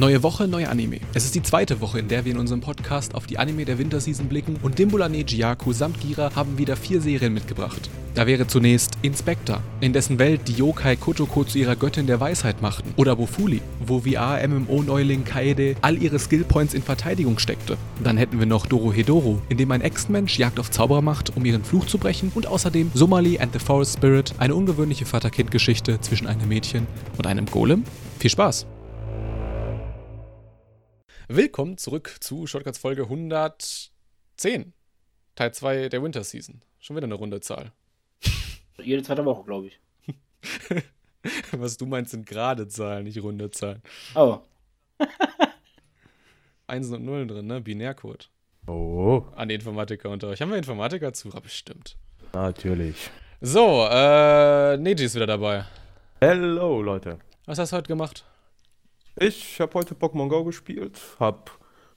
Neue Woche, neue Anime. Es ist die zweite Woche, in der wir in unserem Podcast auf die Anime der Winterseason blicken und Dimbulane Jiaku samt Gira haben wieder vier Serien mitgebracht. Da wäre zunächst Inspector, in dessen Welt die Yokai Kotoko zu ihrer Göttin der Weisheit machten. Oder Wofuli, wo VR-MMO-Neuling Kaede all ihre Skillpoints in Verteidigung steckte. Dann hätten wir noch Dorohedoro, in dem ein Ex-Mensch Jagd auf Zauberer macht, um ihren Fluch zu brechen. Und außerdem Somali and the Forest Spirit, eine ungewöhnliche Vater-Kind-Geschichte zwischen einem Mädchen und einem Golem. Viel Spaß! Willkommen zurück zu Shortcuts Folge 110. Teil 2 der Winter Season. Schon wieder eine runde Zahl. Jede zweite Woche, glaube ich. Was du meinst, sind gerade Zahlen, nicht runde Zahlen. Oh. Einsen und Nullen drin, ne? Binärcode. Oh, An Informatiker unter euch. Haben wir Informatiker zu? Ja, bestimmt. natürlich. So, äh, Neji ist wieder dabei. Hello, Leute. Was hast du heute gemacht? Ich habe heute Pokémon Go gespielt, habe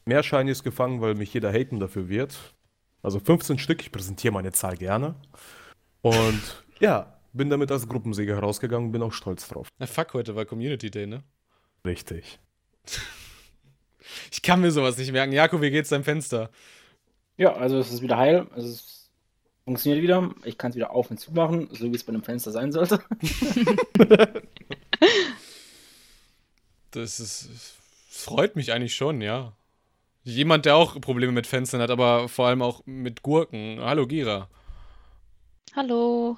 mehr Shinies gefangen, weil mich jeder haten dafür wird. Also 15 Stück, ich präsentiere meine Zahl gerne. Und ja, bin damit als Gruppensieger herausgegangen, bin auch stolz drauf. Na fuck, heute war Community Day, ne? Richtig. Ich kann mir sowas nicht merken. Jako, wie geht's deinem Fenster? Ja, also es ist wieder heil. Also es funktioniert wieder. Ich kann es wieder auf und zu machen, so wie es bei einem Fenster sein sollte. Das ist. Freut mich eigentlich schon, ja. Jemand, der auch Probleme mit Fenstern hat, aber vor allem auch mit Gurken. Hallo, Gira. Hallo.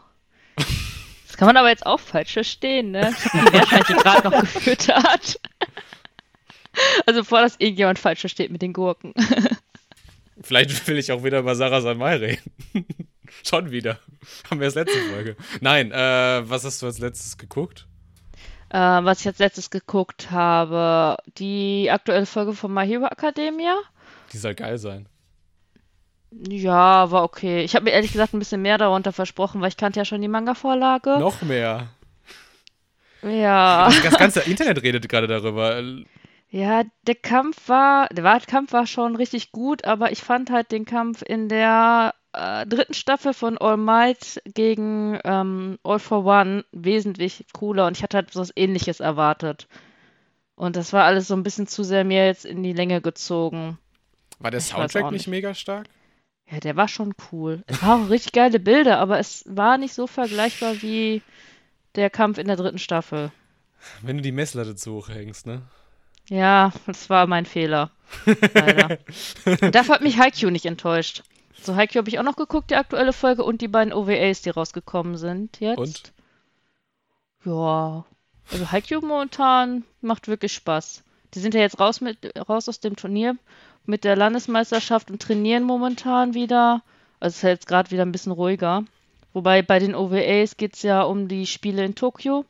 Das kann man aber jetzt auch falsch verstehen, ne? Ich habe die gerade noch gefüttert. Also bevor das irgendjemand falsch versteht mit den Gurken. Vielleicht will ich auch wieder über Sarah Sanmai reden. Schon wieder. Haben wir das letzte Folge. Nein, äh, was hast du als letztes geguckt? Äh, was ich als letztes geguckt habe, die aktuelle Folge von My Hero Academia. Die soll geil sein. Ja, war okay. Ich habe mir ehrlich gesagt ein bisschen mehr darunter versprochen, weil ich kannte ja schon die Manga-Vorlage. Noch mehr. Ja. Das ganze Internet redet gerade darüber. Ja, der Kampf war, der war- Kampf war schon richtig gut, aber ich fand halt den Kampf in der äh, dritten Staffel von All Might gegen ähm, All for One wesentlich cooler und ich hatte halt so was Ähnliches erwartet. Und das war alles so ein bisschen zu sehr mir jetzt in die Länge gezogen. War der Ich Soundtrack nicht. mega stark? Ja, der war schon cool. Es waren auch richtig geile Bilder, aber es war nicht so vergleichbar wie der Kampf in der dritten Staffel. Wenn du die Messlatte zu hoch hängst, ne? Ja, das war mein Fehler. Leider. Dafür hat mich Haikyuu nicht enttäuscht. So, Haikyuu habe ich auch noch geguckt, die aktuelle Folge und die beiden OVAs, die rausgekommen sind jetzt. Und? Ja, also Haikyuu momentan macht wirklich Spaß. Die sind ja jetzt raus, mit, raus aus dem Turnier mit der Landesmeisterschaft und trainieren momentan wieder. Also es ist jetzt gerade wieder ein bisschen ruhiger. Wobei bei den OVAs geht es ja um die Spiele in Tokio,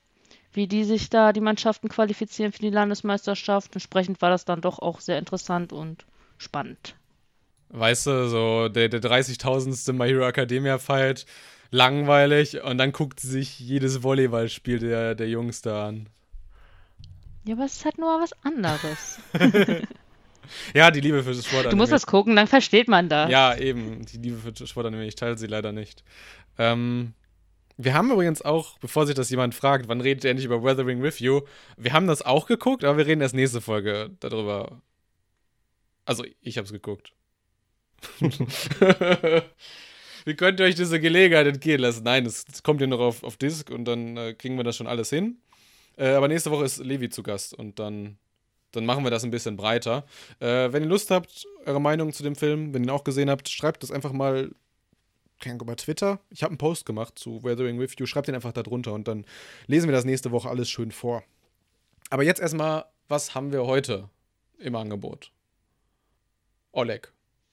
wie die sich da die Mannschaften qualifizieren für die Landesmeisterschaft. Entsprechend war das dann doch auch sehr interessant und spannend. Weißt du, so der, der 30.000. My Hero Academia Fight, langweilig und dann guckt sie sich jedes Volleyballspiel der, der Jungs da an. Ja, aber es ist halt nur was anderes. Ja, die Liebe für das Sport. Du musst das gucken, dann versteht man das. Ja, eben. Die Liebe für Sportanime. Ich teile sie leider nicht. Ähm, wir haben übrigens auch, bevor sich das jemand fragt, wann redet ihr endlich über Weathering with You? Wir haben das auch geguckt, aber wir reden erst nächste Folge darüber. Also, ich hab's geguckt. Wie könnt ihr euch diese Gelegenheit entgehen lassen? Nein, es, kommt ja noch auf, auf Disc und dann äh, kriegen wir das schon alles hin. Äh, aber nächste Woche ist Levi zu Gast und dann, dann machen wir das ein bisschen breiter. Äh, wenn ihr Lust habt, eure Meinung zu dem Film, wenn ihr ihn auch gesehen habt, schreibt das einfach mal keine Ahnung, bei Twitter. Ich habe einen Post gemacht zu Weathering With You. Schreibt den einfach da drunter und dann lesen wir das nächste Woche alles schön vor. Aber jetzt erstmal, was haben wir heute im Angebot? Oleg.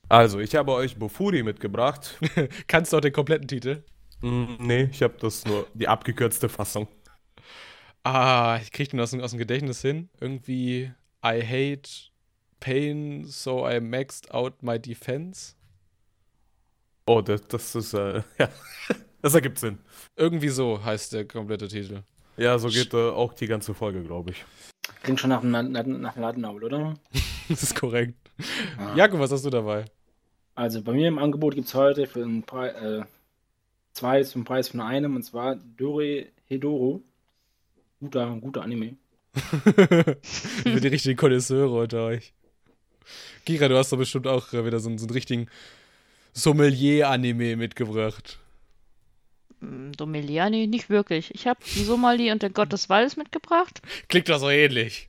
Also, ich habe euch Bofuri mitgebracht. Kannst du auch den kompletten Titel? Mm, nee, ich habe das nur die abgekürzte Fassung. Ah, ich krieg den aus, aus dem Gedächtnis hin. Irgendwie I hate pain, so I maxed out my defense. Oh, das, das ist, äh, ja, das ergibt Sinn. Irgendwie so heißt der komplette Titel. Ja, so geht äh, auch die ganze Folge, glaube ich. Klingt schon nach einem nach, Ladenabel, oder? Das ist korrekt. Ah. Jakob, was hast du dabei? Also bei mir im Angebot gibt es heute für einen Pre äh, zwei zum Preis von einem, und zwar Dore Hedoro. Guter, guter Anime. Für die richtigen Konnoisseure unter euch. Kira, du hast doch bestimmt auch äh, wieder so, so einen richtigen Sommelier-Anime mitgebracht. Hm, Domeliani nicht wirklich. Ich habe Somali und der Gott des Waldes mitgebracht. Klingt doch so ähnlich.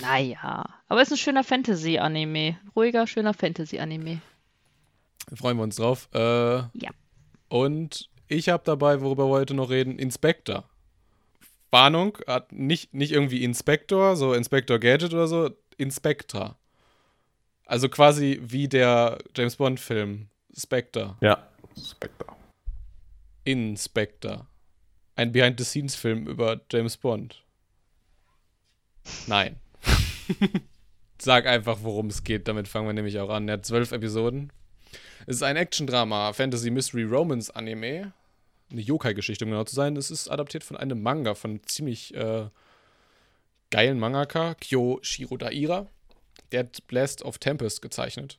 Naja, aber es ist ein schöner Fantasy-Anime. Ruhiger, schöner Fantasy-Anime. Freuen wir uns drauf. Äh, Ja. Und ich habe dabei, worüber wir heute noch reden, Inspector. Warnung, hat nicht, nicht irgendwie Inspector, so Inspector Gadget oder so, Inspector. Also quasi wie der James Bond-Film Spectre. Ja. Spectre. Inspector. Ein Behind-the-Scenes-Film über James Bond. Nein. Sag einfach, worum es geht, damit fangen wir nämlich auch an. Er hat zwölf Episoden. Es ist ein Action-Drama, Fantasy Mystery Romance Anime. Eine Yokai-Geschichte, um genau zu sein. Es ist adaptiert von einem Manga, von einem ziemlich äh, geilen Mangaka, Kyo Shiro Daira. Der hat Blast of Tempest gezeichnet.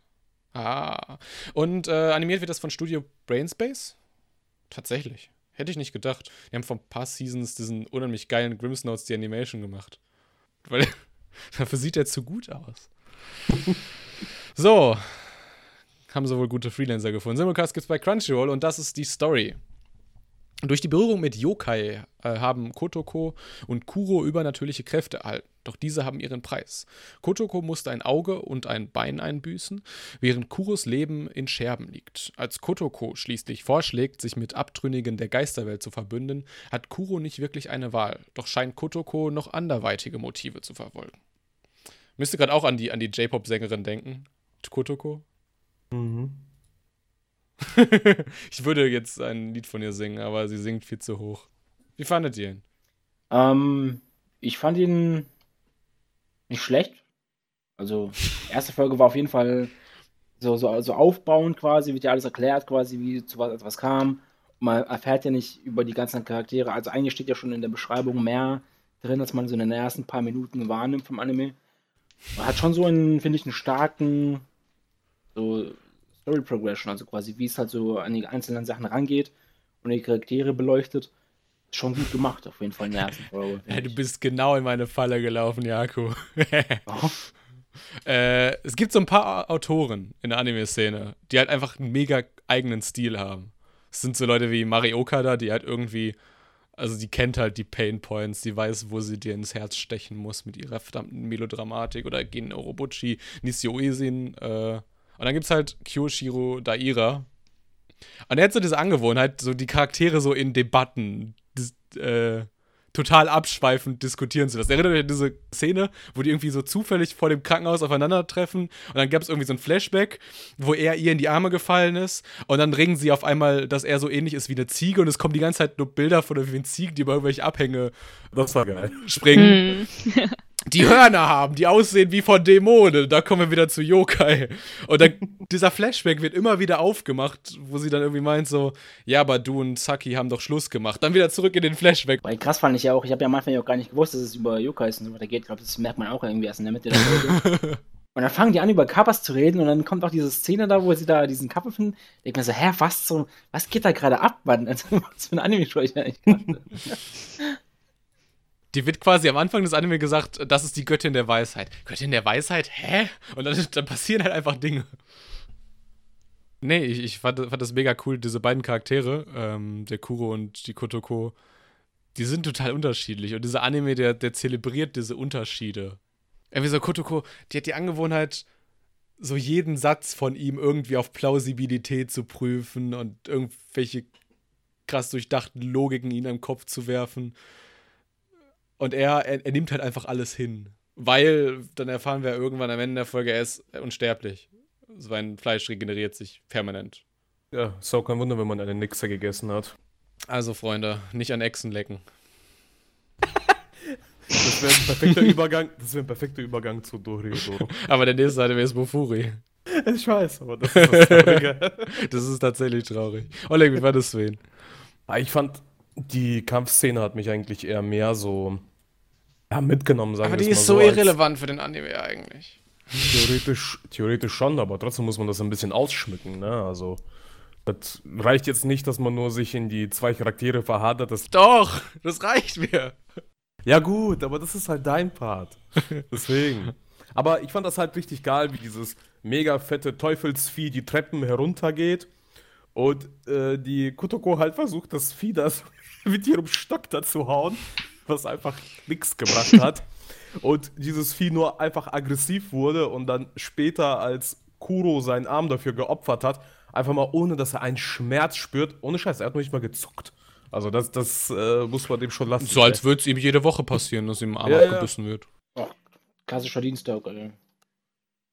Ah. Und äh, animiert wird das von Studio Brainspace. Tatsächlich. Hätte ich nicht gedacht. Die haben vor ein paar Seasons diesen unheimlich geilen Grimm's Notes die Animation gemacht. Weil dafür sieht er zu gut aus. so. Haben sie wohl gute Freelancer gefunden. Simulcast gibt's bei Crunchyroll und das ist die Story. Durch die Berührung mit Yokai äh, haben Kotoko und Kuro übernatürliche Kräfte erhalten. Doch diese haben ihren Preis. Kotoko musste ein Auge und ein Bein einbüßen, während Kuros Leben in Scherben liegt. Als Kotoko schließlich vorschlägt, sich mit Abtrünnigen der Geisterwelt zu verbünden, hat Kuro nicht wirklich eine Wahl. Doch scheint Kotoko noch anderweitige Motive zu verfolgen. Müsste gerade auch an die, an die J-Pop-Sängerin denken. Kotoko. Mhm. ich würde jetzt ein Lied von ihr singen, aber sie singt viel zu hoch. Wie fandet ihr ihn? Ähm, ich fand ihn nicht schlecht. Also, erste Folge war auf jeden Fall so, so, so aufbauend quasi, wird ja alles erklärt quasi, wie zu was etwas kam. Man erfährt ja nicht über die ganzen Charaktere. Also eigentlich steht ja schon in der Beschreibung mehr drin, als man so in den ersten paar Minuten wahrnimmt vom Anime. Man hat schon so einen, finde ich, einen starken so Story Progression, also quasi wie es halt so an die einzelnen Sachen rangeht und die Charaktere beleuchtet. Schon gut gemacht, auf jeden Fall in der ersten Folge. Ja, du bist genau in meine Falle gelaufen, Jaco. Oh. äh, es gibt so ein paar Autoren in der Anime-Szene, die halt einfach einen mega eigenen Stil haben. Es sind so Leute wie Mari Okada, die halt irgendwie, also die kennt halt die Pain Points, die weiß, wo sie dir ins Herz stechen muss mit ihrer verdammten Melodramatik oder Gen Orobuchi, Nishio Uesin, äh, und dann gibt's halt Kyoshiro Daira. Und er hat so diese Angewohnheit, so die Charaktere so in Debatten äh, total abschweifend diskutieren zu lassen. Erinnert euch an diese Szene, wo die irgendwie so zufällig vor dem Krankenhaus aufeinandertreffen und dann gab es irgendwie so ein Flashback, wo er ihr in die Arme gefallen ist und dann regen sie auf einmal, dass er so ähnlich ist wie eine Ziege und es kommen die ganze Zeit nur Bilder von irgendwie Ziegen, die über irgendwelche Abhänge Das war geil. springen Hm. die Hörner haben, die aussehen wie von Dämonen. Da kommen wir wieder zu Yokai. Und dann, dieser Flashback wird immer wieder aufgemacht, wo sie dann irgendwie meint so, ja, aber du und Saki haben doch Schluss gemacht. Dann wieder zurück in den Flashback. Weil krass fand ich ja auch, ich habe ja am Anfang ja auch gar nicht gewusst, dass es über Yokais und so weiter geht. Ich glaube, das merkt man auch irgendwie erst in der Mitte der Folge. und dann fangen die an, über Kappas zu reden und dann kommt auch diese Szene da, wo sie da diesen Kappa finden. Denkt man so, hä, was so, was geht da gerade ab, Mann? Also, was für ein Anime schaue ich eigentlich gerade? Die wird quasi am Anfang des Anime gesagt, das ist die Göttin der Weisheit. Göttin der Weisheit? Hä? Und dann, dann passieren halt einfach Dinge. Nee, ich, ich fand, fand das mega cool, diese beiden Charaktere, ähm, der Kuro und die Kotoko, die sind total unterschiedlich. Und dieser Anime, der, der zelebriert diese Unterschiede. Irgendwie so Kotoko, die hat die Angewohnheit, so jeden Satz von ihm irgendwie auf Plausibilität zu prüfen und irgendwelche krass durchdachten Logiken in im Kopf zu werfen. Und er, er, er nimmt halt einfach alles hin. Weil, dann erfahren wir irgendwann am Ende der Folge, er ist unsterblich. Sein Fleisch regeneriert sich permanent. Ja, ist auch kein Wunder, wenn man einen Nixer gegessen hat. Also, Freunde, nicht an Echsen lecken. Das wäre ein perfekter Übergang, das wäre ein perfekter Übergang zu Doriodoro. Aber der nächste Anime ist Bofuri. Ich weiß, aber das ist das Traurige. Das ist tatsächlich traurig. Oleg, wie fandest du ihn? Ah, Ich fand, die Kampfszene hat mich eigentlich eher mehr so ja, mitgenommen, sagen Aber die ist so irrelevant für den Anime eigentlich. Theoretisch, theoretisch schon, aber trotzdem muss man das ein bisschen ausschmücken, ne? Also, das reicht jetzt nicht, dass man nur sich in die zwei Charaktere verhadert. Das, Doch, das reicht mir. Ja, gut, aber das ist halt dein Part. Deswegen. Aber ich fand das halt richtig geil, wie dieses mega fette Teufelsvieh die Treppen heruntergeht und äh, die Kotoko halt versucht, das Vieh das mit ihrem Stock da zu hauen, was einfach nichts gebracht hat. und dieses Vieh nur einfach aggressiv wurde und dann später, als Kuro seinen Arm dafür geopfert hat, einfach mal ohne, dass er einen Schmerz spürt, ohne Scheiß, er hat noch nicht mal gezuckt. Also das, das äh, muss man dem schon lassen. So als würde es ihm jede Woche passieren, dass ihm im Arm Ja, ja. abgebissen wird. Oh, klassischer Dienstag, Alter.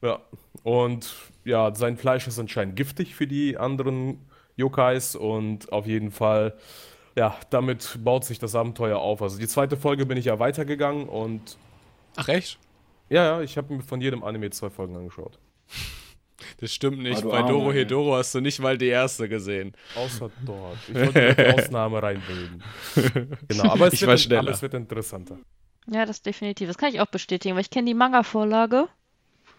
Ja, und ja, sein Fleisch ist anscheinend giftig für die anderen Yokais und auf jeden Fall, ja, damit baut sich das Abenteuer auf. Also die zweite Folge bin ich ja weitergegangen und Ach echt? ja, ja, ich habe mir von jedem Anime zwei Folgen angeschaut. Das stimmt nicht. Ah, Bei Doro. Hedoro hast du nicht mal die erste gesehen. Außer dort. Ich wollte die Ausnahme reinbilden. Genau, aber es, Ich wird, aber es wird interessanter. Ja, das definitiv. Das kann ich auch bestätigen, weil ich kenne die Manga-Vorlage.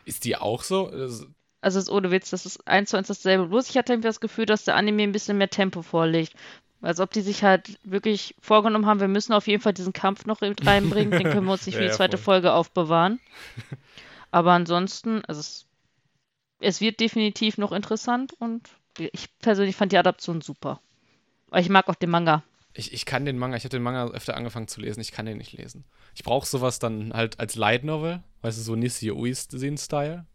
Ist die auch so? Das- Also ist ohne Witz, das ist eins zu eins dasselbe. Bloß ich hatte irgendwie das Gefühl, dass der Anime ein bisschen mehr Tempo vorlegt. Als ob die sich halt wirklich vorgenommen haben, wir müssen auf jeden Fall diesen Kampf noch reinbringen, den können wir uns nicht für die zweite voll. Folge aufbewahren. Aber ansonsten, also es, es wird definitiv noch interessant und ich persönlich fand die Adaption super. Aber ich mag auch den Manga. Ich, ich kann den Manga, ich habe den Manga öfter angefangen zu lesen, ich kann den nicht lesen. Ich brauche sowas dann halt als Light Novel, weißt du, so Nisi Uisin-Style.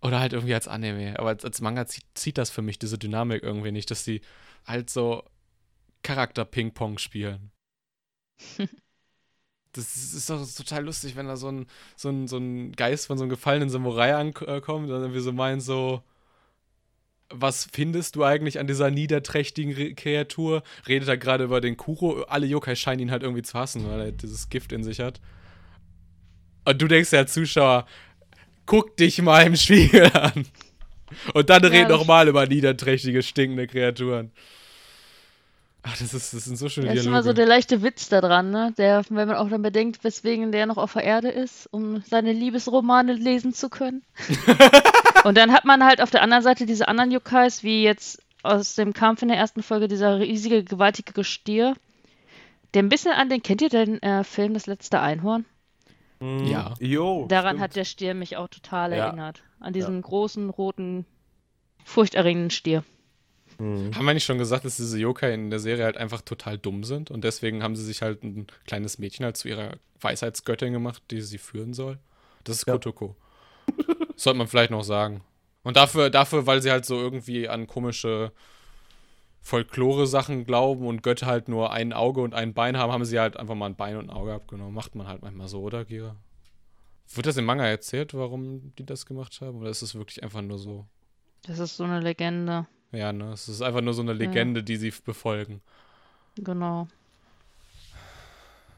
Oder halt irgendwie als Anime. Aber als, als Manga zieht, zieht das für mich diese Dynamik irgendwie nicht, dass die halt so Charakter-Ping-Pong spielen. Das ist, doch total lustig, wenn da so ein, so, ein, so ein Geist von so einem gefallenen Samurai ankommt und dann irgendwie so meint so, was findest du eigentlich an dieser niederträchtigen Re Kreatur? Redet er gerade über den Kuro. Alle Yokai scheinen ihn halt irgendwie zu hassen, weil er dieses Gift in sich hat. Und du denkst ja Zuschauer, guck dich mal im Spiegel an. Und dann Ja, red das- noch mal über niederträchtige, stinkende Kreaturen. Ach, das, ist, das sind so schöne Das ist Dialoge. immer so der leichte Witz da dran, ne? Der, wenn man auch dann bedenkt, weswegen der noch auf der Erde ist, um seine Liebesromane lesen zu können. Und dann hat man halt auf der anderen Seite diese anderen Yokais, wie jetzt aus dem Kampf in der ersten Folge dieser riesige, gewaltige Gestier, der ein bisschen an den, kennt ihr den äh, Film Das letzte Einhorn? Mhm. Ja. Jo, Daran stimmt. hat der Stier mich auch total Ja. erinnert. An diesen großen, roten, furchterregenden Stier. Mhm. Haben wir nicht schon gesagt, dass diese Yokai in der Serie halt einfach total dumm sind und deswegen haben sie sich halt ein kleines Mädchen halt zu ihrer Weisheitsgöttin gemacht, die sie führen soll? Das ist Ja. Kotoko. Sollte man vielleicht noch sagen. Und dafür, dafür, weil sie halt so irgendwie an komische Folklore-Sachen glauben und Götter halt nur ein Auge und ein Bein haben, haben sie halt einfach mal ein Bein und ein Auge abgenommen. Macht man halt manchmal so, oder, Gira? Wird das im Manga erzählt, warum die das gemacht haben? Oder ist es wirklich einfach nur so? Das ist so eine Legende. Ja, ne? Es ist einfach nur so eine Legende, die sie befolgen. Genau.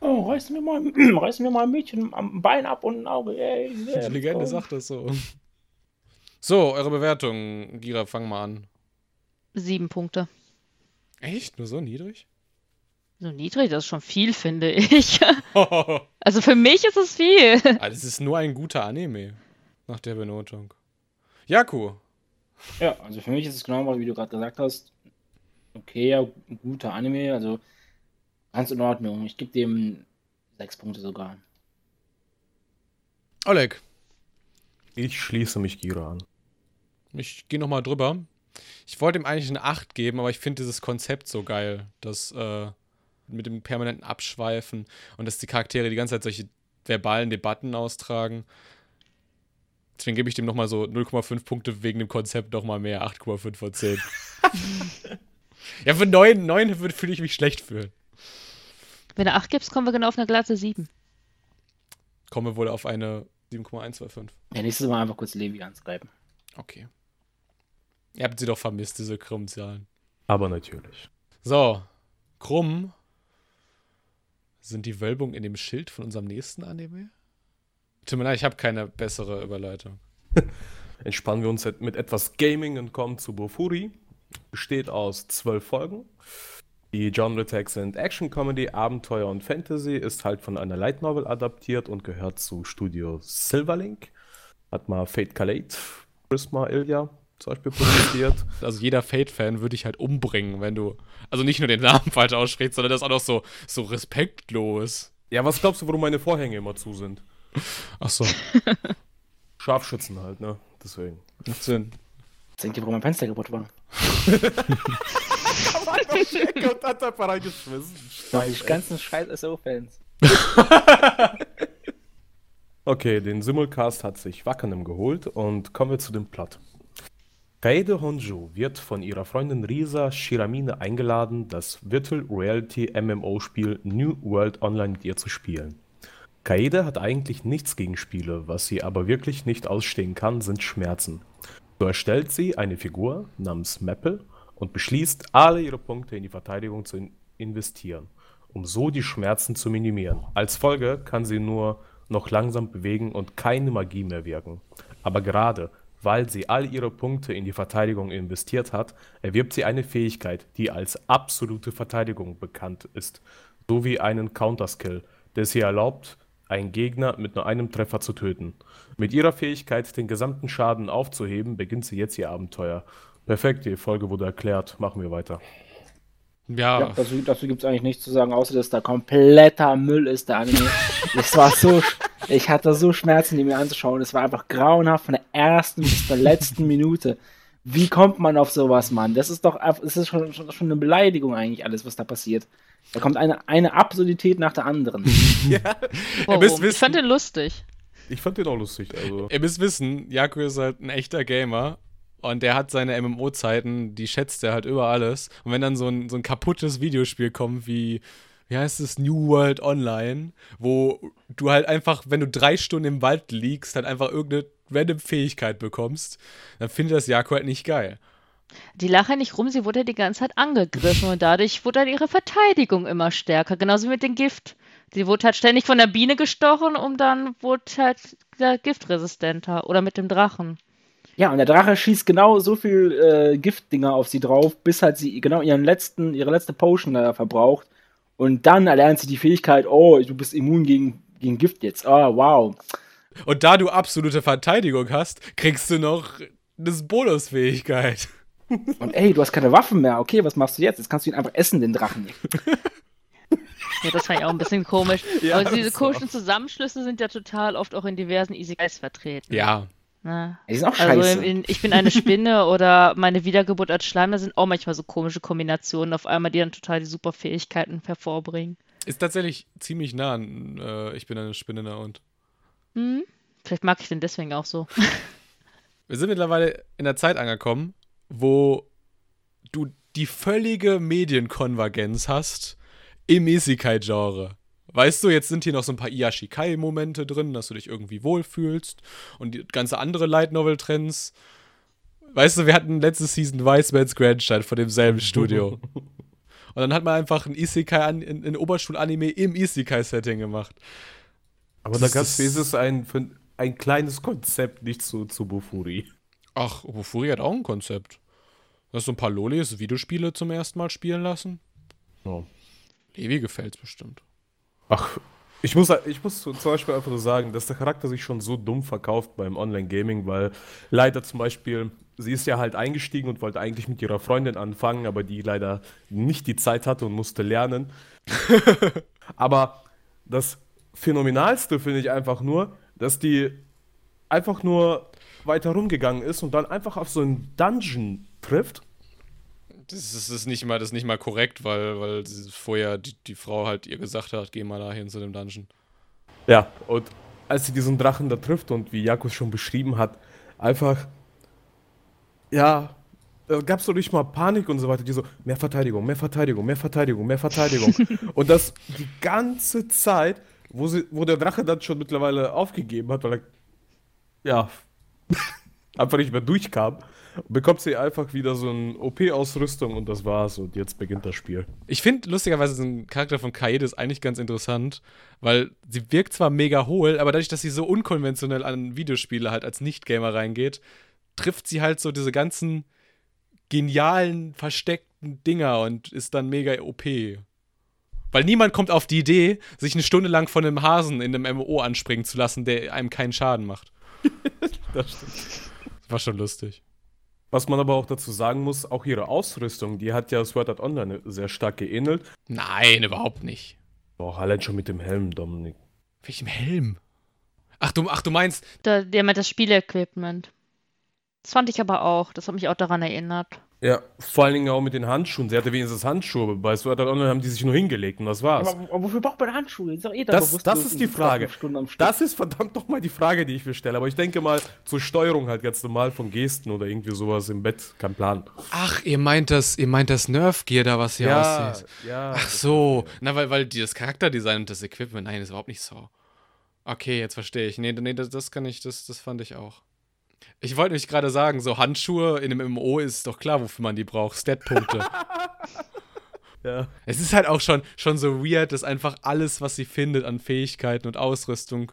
Oh, reißen wir mal, reißen wir mal ein Mädchen am Bein ab und ein Auge. Ey, yeah, Die Legende go. sagt das so. So, eure Bewertung. Gira, fang mal an. Sieben Punkte. Echt? Nur so niedrig? So niedrig, das ist schon viel, finde ich. ah, Also für mich ist es viel. das ist nur ein guter Anime. Nach der Benotung. Jaku. Ja, also für mich ist es genau, wie du gerade gesagt hast. Okay, ja, ein guter Anime, also ganz in Ordnung. Ich gebe dem sechs Punkte sogar. Oleg. Ich schließe mich Gira an. Ich gehe nochmal drüber. Ich wollte ihm eigentlich eine 8 geben, aber ich finde dieses Konzept so geil. Das äh, mit dem permanenten Abschweifen und dass die Charaktere die ganze Zeit solche verbalen Debatten austragen. Deswegen gebe ich dem nochmal so 0,5 Punkte wegen dem Konzept nochmal mehr. 8,5 von 10. ja, für 9, 9 würde fühle ich mich schlecht fühlen. Wenn du 8 gibst, kommen wir genau auf eine glatte 7. Kommen wir wohl auf eine 7,125. Ja, nächstes Mal einfach kurz Levi anschreiben. Okay. Ihr habt sie doch vermisst, diese Krummzahlen. Aber natürlich. So, krumm sind die Wölbungen in dem Schild von unserem nächsten Anime? Tut mir leid, ich habe keine bessere Überleitung. Entspannen wir uns mit etwas Gaming und kommen zu Bofuri. Besteht aus zwölf Folgen. Die Genre-Tags sind Action, Comedy, Abenteuer und Fantasy, ist halt von einer Light Novel adaptiert und gehört zu Studio Silverlink. Hat mal Fate Kalate, Prisma Ilya zum Beispiel produziert. Also jeder Fate-Fan würde ich halt umbringen, wenn du, also nicht nur den Namen falsch aussprichst, sondern das auch noch so, so respektlos. Ja, was glaubst du, warum meine Vorhänge immer zu sind? Ach so, Scharfschützen halt, ne? Deswegen. macht Sinn. Denkt ihr, warum mein Fenster kaputt war? und hat einfach reingeschmissen. Weil die ganzen scheiß SO-Fans. Okay, den Simulcast hat sich Wackernem geholt und kommen wir zu dem Plot. Kaede Honjo wird von ihrer Freundin Risa Shiramine eingeladen, das Virtual Reality MMO-Spiel New World Online mit ihr zu spielen. Kaede hat eigentlich nichts gegen Spiele, was sie aber wirklich nicht ausstehen kann, sind Schmerzen. So erstellt sie eine Figur namens Maple und beschließt, alle ihre Punkte in die Verteidigung zu in investieren, um so die Schmerzen zu minimieren. Als Folge kann sie nur noch langsam bewegen und keine Magie mehr wirken. Aber gerade weil sie all ihre Punkte in die Verteidigung investiert hat, erwirbt sie eine Fähigkeit, die als absolute Verteidigung bekannt ist, sowie einen Counterskill, der sie erlaubt, einen Gegner mit nur einem Treffer zu töten. Mit ihrer Fähigkeit, den gesamten Schaden aufzuheben, beginnt sie jetzt ihr Abenteuer. Perfekt, die Folge wurde erklärt. Machen wir weiter. Ja, Ja, dazu, dazu gibt es eigentlich nichts zu sagen, außer dass da kompletter Müll ist, der Anime. Es war so, ich hatte so Schmerzen, die mir anzuschauen. Es war einfach grauenhaft von der ersten bis zur letzten Minute. Wie kommt man auf sowas, Mann? Das ist doch, einfach- es ist schon, schon, schon eine Beleidigung eigentlich, alles, was da passiert. Da kommt eine, eine Absurdität nach der anderen. Warum? müsst Ich wissen- fand den lustig. Ich fand den auch lustig. Also. Ihr müsst wissen, Jaku ist halt ein echter Gamer und der hat seine MMO-Zeiten, die schätzt er halt über alles. Und wenn dann so ein, so ein kaputtes Videospiel kommt wie, wie heißt es, New World Online, wo du halt einfach, wenn du drei Stunden im Wald liegst, halt einfach irgendeine random Fähigkeit bekommst, dann findet das Jaku halt nicht geil. Die lachen nicht rum, sie wurde die ganze Zeit angegriffen und dadurch wurde halt ihre Verteidigung immer stärker. Genauso wie mit dem Gift. Sie wurde halt ständig von der Biene gestochen und dann wurde halt der Gift resistenter. Oder mit dem Drachen. Ja, und der Drache schießt genau so viel äh, Giftdinger auf sie drauf, bis halt sie genau ihren letzten, ihre letzte Potion da verbraucht. Und dann erlernt sie die Fähigkeit, oh, du bist immun gegen, gegen Gift jetzt. Oh, wow. Und da du absolute Verteidigung hast, kriegst du noch eine Bonusfähigkeit. Und ey, du hast keine Waffen mehr. Okay, was machst du jetzt? Jetzt kannst du ihn einfach essen, den Drachen. Ja, das fand ich auch ein bisschen komisch. Ja, Aber diese das auch. komischen Zusammenschlüsse sind ja total oft auch in diversen Easy Guys vertreten. Ja, Ne? Die sind auch Also scheiße. in, ich bin eine Spinne oder meine Wiedergeburt als Schleim, da sind auch manchmal so komische Kombinationen auf einmal, die dann total die super Fähigkeiten hervorbringen. ist tatsächlich ziemlich nah an, äh, ich bin eine Spinne und. Hm? Vielleicht mag ich den deswegen auch so. Wir sind mittlerweile in der Zeit angekommen, wo du die völlige Medienkonvergenz hast im Isekai-Genre. Weißt du, jetzt sind hier noch so ein paar Iyashikai-Momente drin, dass du dich irgendwie wohlfühlst und die ganze andere Light Novel-Trends. Weißt du, wir hatten letzte Season Weisman's Grandchild von demselben Studio. und dann hat man einfach ein Isekai, ein, ein Oberschul-Anime im Isekai-Setting gemacht. Aber Das da gab es ein, ein kleines Konzept, nicht zu, zu Bufuri. Ach, Bufuri hat auch ein Konzept. Du hast so ein paar Lolis Videospiele zum ersten Mal spielen lassen. Ja. Levi gefällt's bestimmt. Ach, ich muss, ich muss zum Beispiel einfach nur sagen, dass der Charakter sich schon so dumm verkauft beim Online-Gaming, weil leider zum Beispiel, sie ist ja halt eingestiegen und wollte eigentlich mit ihrer Freundin anfangen, aber die leider nicht die Zeit hatte und musste lernen. aber das Phänomenalste finde ich einfach nur, dass die einfach nur weiter rumgegangen ist und dann einfach auf so einen Dungeon trifft. Das ist, ist, nicht, mal, das nicht mal korrekt, weil, weil vorher die, die Frau halt ihr gesagt hat, geh mal dahin zu dem Dungeon. Ja, und als sie diesen Drachen da trifft und wie Jakus schon beschrieben hat, einfach, ja, da gab es doch nicht mal Panik und so weiter, die so, mehr Verteidigung, mehr Verteidigung, mehr Verteidigung, mehr Verteidigung. und das die ganze Zeit, wo, sie, wo der Drache dann schon mittlerweile aufgegeben hat, weil er, ja, einfach nicht mehr durchkam, bekommt sie einfach wieder so eine OP-Ausrüstung und das war's und jetzt beginnt das Spiel. Ich finde lustigerweise so ein Charakter von Kaede ist eigentlich ganz interessant, weil sie wirkt zwar mega hohl, aber dadurch, dass sie so unkonventionell an Videospiele halt als Nicht-Gamer reingeht, trifft sie halt so diese ganzen genialen, versteckten Dinger und ist dann mega OP. Weil niemand kommt auf die Idee, sich eine Stunde lang von einem Hasen in einem MMO anspringen zu lassen, der einem keinen Schaden macht. Das stimmt. War schon lustig. Was man aber auch dazu sagen muss, auch ihre Ausrüstung, die hat ja Sword Art Online sehr stark geähnelt. Nein, überhaupt nicht. Boah, allein schon mit dem Helm, Dominik. Welchem Helm? Ach du, ach, du meinst. Da, der mit das Spielequipment. Das fand ich aber auch. Das hat mich auch daran erinnert. Ja, vor allen Dingen auch mit den Handschuhen. Sie hatte wenigstens Handschuhe. Bei Sword Art Online haben die sich nur hingelegt und das war's. Aber, aber wofür braucht man Handschuhe? Ist doch eh Das, bewusst, das du ist die Frage. Das ist verdammt noch mal die Frage, die ich mir stelle. Aber ich denke mal, zur Steuerung halt ganz normal von Gesten oder irgendwie sowas im Bett, kein Plan. Ach, ihr meint das, ihr meint das Nerf-Gear da, was hier aussieht. ja. Ach so. Na, weil, weil das Charakterdesign und das Equipment, nein, ist überhaupt nicht so. Okay, jetzt verstehe ich. Nee, nee, das, das kann ich, das, das fand ich auch. Ich wollte mich gerade sagen, so Handschuhe in einem MMO ist doch klar, wofür man die braucht. Stat-Punkte. Ja. es ist halt auch schon, schon so weird, dass einfach alles, was sie findet an Fähigkeiten und Ausrüstung,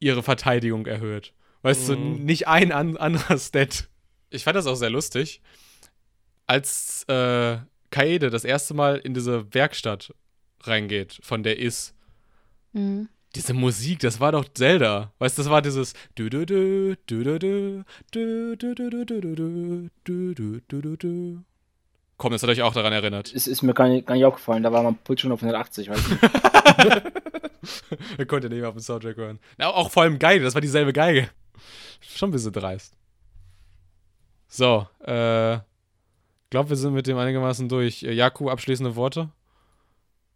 ihre Verteidigung erhöht. Weißt du, Mhm. nicht ein an, anderer Stat. Ich fand das auch sehr lustig, als äh, Kaede das erste Mal in diese Werkstatt reingeht, von der Is. Mhm diese Musik, das war doch Zelda. Weißt du, das war dieses. Komm, das hat euch auch daran erinnert. Es ist mir gar nicht, gar nicht aufgefallen, da war mein Puls schon auf 180, weißt du. er konnte nicht mehr auf den Soundtrack hören. Na, auch vor allem Geige, das war dieselbe Geige. Schon ein bisschen dreist. So, äh. Glaub, wir sind mit dem einigermaßen durch. Jaku, abschließende Worte?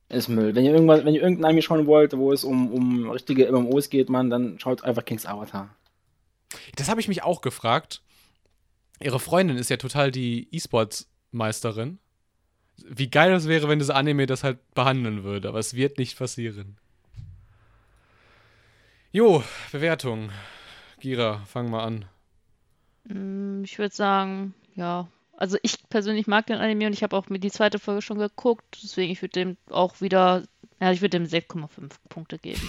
Ist Müll. Wenn ihr irgendwas, wenn ihr irgendeinen Anime schauen wollt, wo es um, um richtige MMOs geht, man, dann schaut einfach Kings Avatar. Das habe ich mich auch gefragt. Ihre Freundin ist ja total die E-Sports-Meisterin. Wie geil das wäre, wenn das Anime das halt behandeln würde, aber es wird nicht passieren. Jo, Bewertung. Gira, fang mal an. Mm, Ich würde sagen, ja. Also ich persönlich mag den Anime und ich habe auch mir die zweite Folge schon geguckt. Deswegen, ich würde dem auch wieder, ja, ich würde dem 6,5 Punkte geben.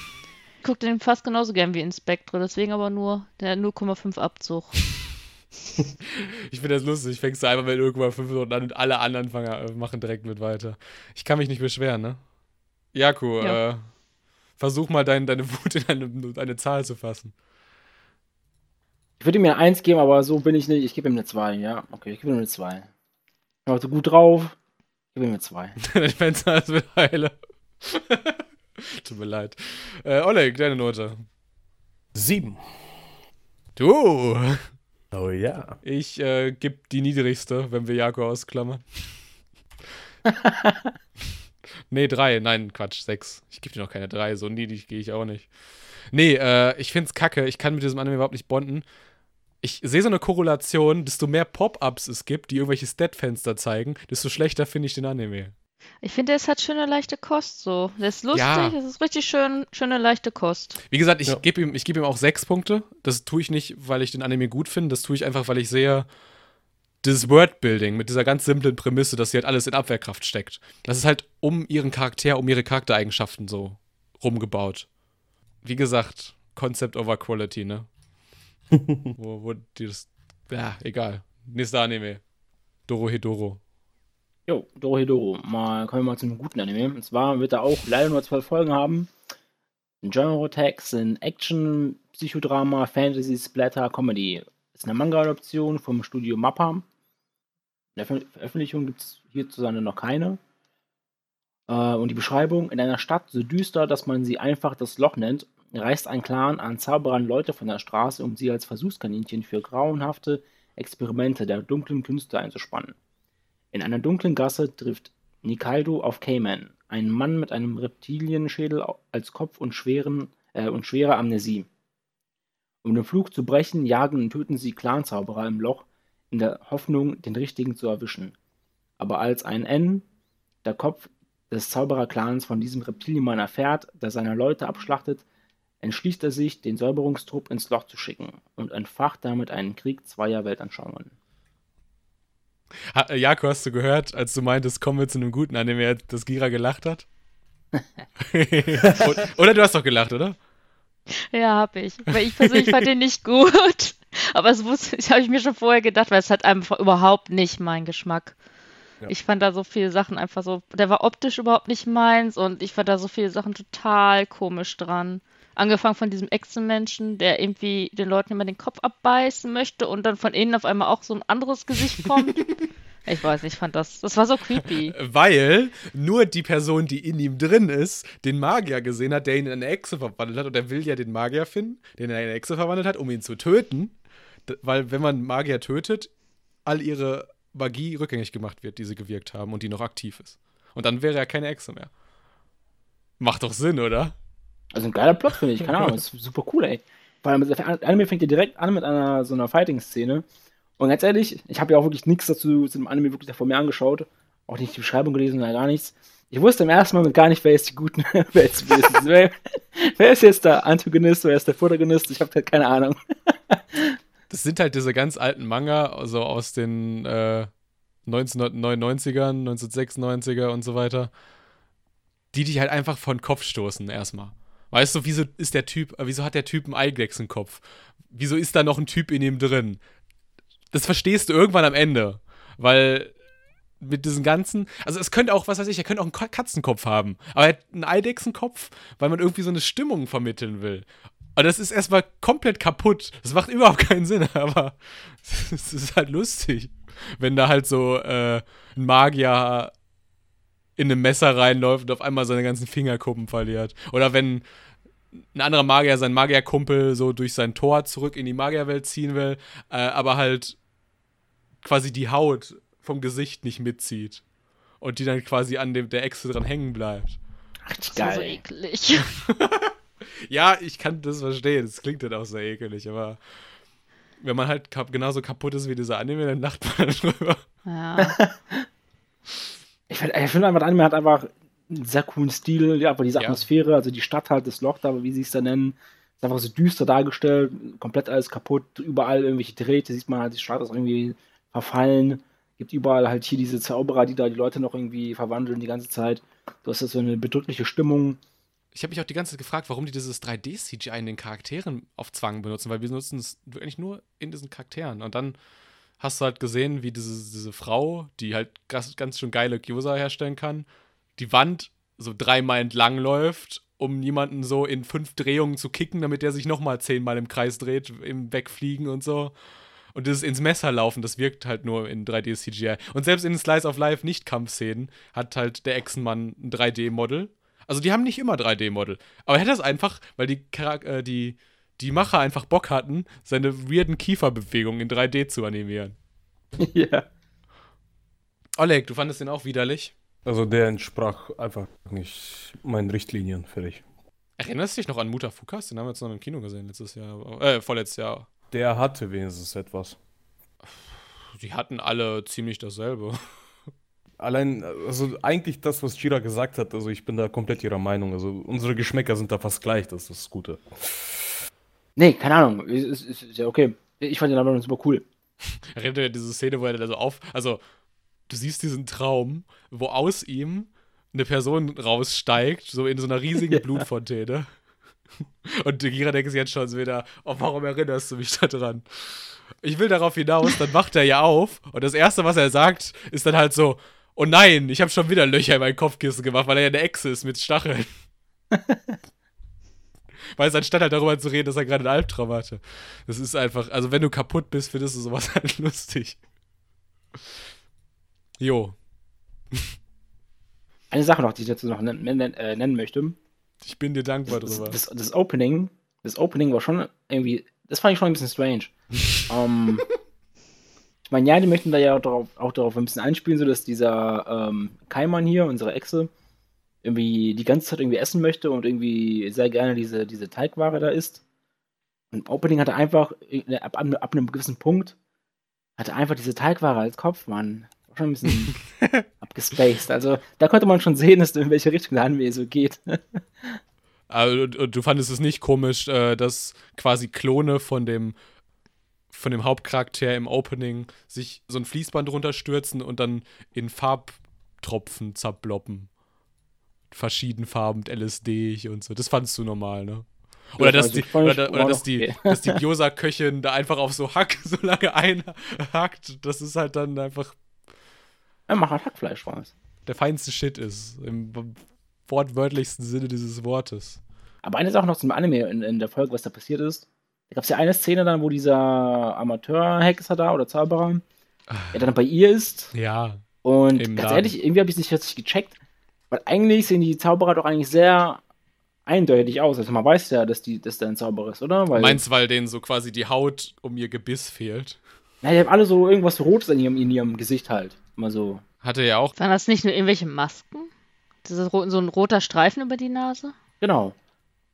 Ich gucke den fast genauso gern wie Inspectre, deswegen aber nur der 0,5 Abzug. Ich finde das lustig. Fängst du einfach mit irgendwann fünf Minuten an und alle anderen fangen, äh, machen direkt mit weiter. Ich kann mich nicht beschweren, ne? Jaku, Ja. äh, versuch mal dein, deine Wut in eine, eine Zahl zu fassen. Ich würde ihm eine 1 geben, aber so bin ich nicht. Ich gebe ihm eine 2, ja. Okay, ich gebe ihm eine 2. Ich war so gut drauf. Ich gebe ihm eine 2. Dein Fenster ist wieder heile. Tut mir leid. Äh, Oleg, deine Note. Sieben. Du! Oh ja. Ich äh, gebe die niedrigste, wenn wir Jako ausklammern. nee, drei. Nein, Quatsch, sechs. Ich gebe dir noch keine drei. So niedrig gehe ich auch nicht. Nee, äh, ich find's kacke. Ich kann mit diesem Anime überhaupt nicht bonden. Ich sehe so eine Korrelation, desto mehr Pop-Ups es gibt, die irgendwelche Stat-Fenster zeigen, desto schlechter finde ich den Anime. Ich finde, es hat schöne leichte Kost so. Der ist lustig, Ja. es ist richtig schön, schöne leichte Kost. Wie gesagt, ich Ja. gebe ihm, ich geb ihm auch sechs Punkte. Das tue ich nicht, weil ich den Anime gut finde. Das tue ich einfach, weil ich sehe, dieses Wordbuilding mit dieser ganz simplen Prämisse, dass sie halt alles in Abwehrkraft steckt. Das ist halt um ihren Charakter, um ihre Charaktereigenschaften so rumgebaut. Wie gesagt, Concept over Quality, ne? wo, wo die das. Ja, egal. Nächster Anime. Doro Hedoro. Jo, Dorohedoro. Mal kommen wir mal zu einem guten Anime. Und zwar wird er auch leider nur zwölf Folgen haben. Genre-Tags sind Action, Psychodrama, Fantasy, Splatter, Comedy. Ist eine Manga-Adoption vom Studio Mappa. In der Ver Veröffentlichung gibt es hierzulande noch keine. Äh, und die Beschreibung: In einer Stadt so düster, dass man sie einfach das Loch nennt, reist ein Clan an Zauberern Leute von der Straße, um sie als Versuchskaninchen für grauenhafte Experimente der dunklen Künste einzuspannen. In einer dunklen Gasse trifft Nikaido auf Cayman, einen Mann mit einem Reptilienschädel als Kopf und, schweren, äh, und schwerer Amnesie. Um den Fluch zu brechen, jagen und töten sie Clanzauberer im Loch, in der Hoffnung, den richtigen zu erwischen. Aber als ein N, der Kopf des Zaubererclans von diesem Reptilienmann erfährt, der seine Leute abschlachtet, entschließt er sich, den Säuberungstrupp ins Loch zu schicken und entfacht damit einen Krieg zweier Weltanschauungen. Ha, äh, Jako, hast du gehört, als du meintest, kommen wir zu einem guten Anime, dass Gira gelacht hat? Und- oder du hast doch gelacht, oder? Ja, habe ich. Weil ich persönlich fand den nicht gut. Aber es wusste, ich habe ich mir schon vorher gedacht, weil es hat einfach überhaupt nicht mein Geschmack. Ja. Ich fand da so viele Sachen einfach so, der war optisch überhaupt nicht meins und ich fand da so viele Sachen total komisch dran. Angefangen von diesem Echsenmenschen, der irgendwie den Leuten immer den Kopf abbeißen möchte und dann von innen auf einmal auch so ein anderes Gesicht kommt. ich weiß nicht, ich fand das, das war so creepy. Weil nur die Person, die in ihm drin ist, den Magier gesehen hat, der ihn in eine Echse verwandelt hat. Und er will ja den Magier finden, den er in eine Echse verwandelt hat, um ihn zu töten. Weil wenn man Magier tötet, all ihre Magie rückgängig gemacht wird, die sie gewirkt haben und die noch aktiv ist. Und dann wäre er keine Echse mehr. Macht doch Sinn, oder? Also ein geiler Plot, finde ich. Keine Ahnung, ist super cool, ey. Vor allem, der Anime fängt ja direkt an mit einer so einer Fighting-Szene. Und ganz ehrlich, ich habe ja auch wirklich nichts dazu zu dem Anime wirklich davor mir angeschaut. Auch nicht die Beschreibung gelesen oder gar nichts. Ich wusste im ersten Moment gar nicht, wer ist die Guten, wer ist die Bösen. wer, wer ist jetzt der Antagonist, wer ist der Protagonist? Ich habe halt keine Ahnung. Das sind halt diese ganz alten Manga, also aus den äh, 1999ern, 1996er und so weiter, die dich halt einfach von Kopf stoßen erstmal. Weißt du, wieso ist der Typ, äh, wieso hat der Typ einen Eidechsenkopf? Wieso ist da noch ein Typ in ihm drin? Das verstehst du irgendwann am Ende, weil mit diesen ganzen, also es könnte auch, was weiß ich, er könnte auch einen Ka- Katzenkopf haben, aber er hat einen Eidechsenkopf, weil man irgendwie so eine Stimmung vermitteln will. Und das ist erstmal komplett kaputt. Das macht überhaupt keinen Sinn, aber es ist halt lustig, wenn da halt so äh, ein Magier in ein Messer reinläuft und auf einmal seine ganzen Fingerkuppen verliert. Oder wenn ein anderer Magier seinen Magierkumpel so durch sein Tor zurück in die Magierwelt ziehen will, äh, aber halt quasi die Haut vom Gesicht nicht mitzieht. Und die dann quasi an dem, der Echse dran hängen bleibt. Richtig Das war so eklig. Ja, ich kann das verstehen. Das klingt dann auch sehr ekelig, aber wenn man halt kap genauso kaputt ist wie dieser Anime, dann lacht man drüber. Ja. Ich finde find einfach, der Anime hat einfach einen sehr coolen Stil, ja, aber diese Ja. Atmosphäre, also die Stadt halt, das Loch da, wie sie es da nennen, ist einfach so düster dargestellt, komplett alles kaputt, überall irgendwelche Drähte, sieht man halt, die Stadt ist irgendwie verfallen, gibt überall halt hier diese Zauberer, die da die Leute noch irgendwie verwandeln die ganze Zeit. Du hast da so eine bedrückliche Stimmung. Ich habe mich auch die ganze Zeit gefragt, warum die dieses 3D-CGI in den Charakteren auf Zwang benutzen, weil wir benutzen es eigentlich nur in diesen Charakteren. Und dann hast du halt gesehen, wie diese, diese Frau, die halt ganz, ganz schön geile Gyoza herstellen kann, die Wand so dreimal entlang läuft, um jemanden so in fünf Drehungen zu kicken, damit der sich nochmal zehnmal im Kreis dreht, im Wegfliegen und so. Und dieses ins Messer laufen, das wirkt halt nur in 3D-CGI. Und selbst in Slice of Life Nicht-Kampfszenen hat halt der Echsenmann ein 3D-Model. Also die haben nicht immer 3D-Model. Aber er hat das einfach, weil die, Charak äh, die, die Macher einfach Bock hatten, seine weirden Kieferbewegungen in 3D zu animieren. ja. Oleg, du fandest den auch widerlich? Also der entsprach einfach nicht meinen Richtlinien, fertig. Erinnerst du dich noch an Mutafukas? Den haben wir jetzt noch im Kino gesehen letztes Jahr. Äh, vorletztes Jahr. Der hatte wenigstens etwas. Die hatten alle ziemlich dasselbe. Allein, also eigentlich das, was Shira gesagt hat, also ich bin da komplett ihrer Meinung. Also unsere Geschmäcker sind da fast gleich, das ist das Gute. Nee, keine Ahnung, ist, ist, ist, ja okay. Ich fand den aber super cool. Erinnert ihr diese Szene, wo er da so auf. Also, du siehst diesen Traum, wo aus ihm eine Person raussteigt, so in so einer riesigen Ja. Blutfontäne. Und Gira denkt sich jetzt schon so wieder, oh, warum erinnerst du mich da dran? Ich will darauf hinaus, dann wacht er ja auf und das Erste, was er sagt, ist dann halt so, oh nein, ich habe schon wieder Löcher in mein Kopfkissen gemacht, weil er ja eine Echse ist mit Stacheln. Weil es anstatt halt darüber zu reden, dass er gerade einen Albtraum hatte. Das ist einfach, also wenn du kaputt bist, findest du sowas halt lustig. Jo, Eine Sache noch, die ich dazu noch nennen, äh, nennen möchte. ich bin dir dankbar Das, drüber. das, das Opening, das Opening war schon irgendwie, das fand ich schon ein bisschen strange. ähm, ich meine, ja, die möchten da ja auch darauf, auch darauf ein bisschen einspielen, so dass dieser ähm, Kaiman hier, unsere Echse, irgendwie die ganze Zeit irgendwie essen möchte und irgendwie sehr gerne diese, diese Teigware da isst. Und im Opening hat er einfach, äh, ab, ab, ab einem gewissen Punkt, hat er einfach diese Teigware als Kopf, Mann. War schon ein bisschen abgespaced. Also da konnte man schon sehen, dass in welche Richtung der Anime so geht. Also, und, und du fandest es nicht komisch, äh, dass quasi Klone von dem von dem Hauptcharakter im Opening sich so ein Fließband runterstürzen und dann in Farbtropfen zerbloppen. Verschiedenfarben, LSD und so. Das fandst du normal, ne? Oder, Das dass die, oder, oder dass noch die, okay. dass die Gyoza-Köchin da einfach auf so Hack so lange einhackt, das ist halt dann einfach Er macht halt Hackfleisch raus. der feinste Shit ist. Im wortwörtlichsten Sinne dieses Wortes. Aber eine Sache noch zum Anime in, in der Folge, was da passiert ist. Da gab es ja eine Szene dann, wo dieser Amateur-Hexer da oder Zauberer, der dann bei ihr ist. Ja. Und ganz Laden. ehrlich, irgendwie habe ich es nicht richtig gecheckt. Weil eigentlich sehen die Zauberer doch eigentlich sehr eindeutig aus. Also man weiß ja, dass die, dass der ein Zauberer ist, oder? Weil, Meinst, weil denen so quasi die Haut um ihr Gebiss fehlt? ja, die haben alle so irgendwas Rotes in ihrem, in ihrem Gesicht halt. Mal so. Hatte ja auch. Waren das nicht nur irgendwelche Masken? Das ist ro- so ein roter Streifen über die Nase? Genau.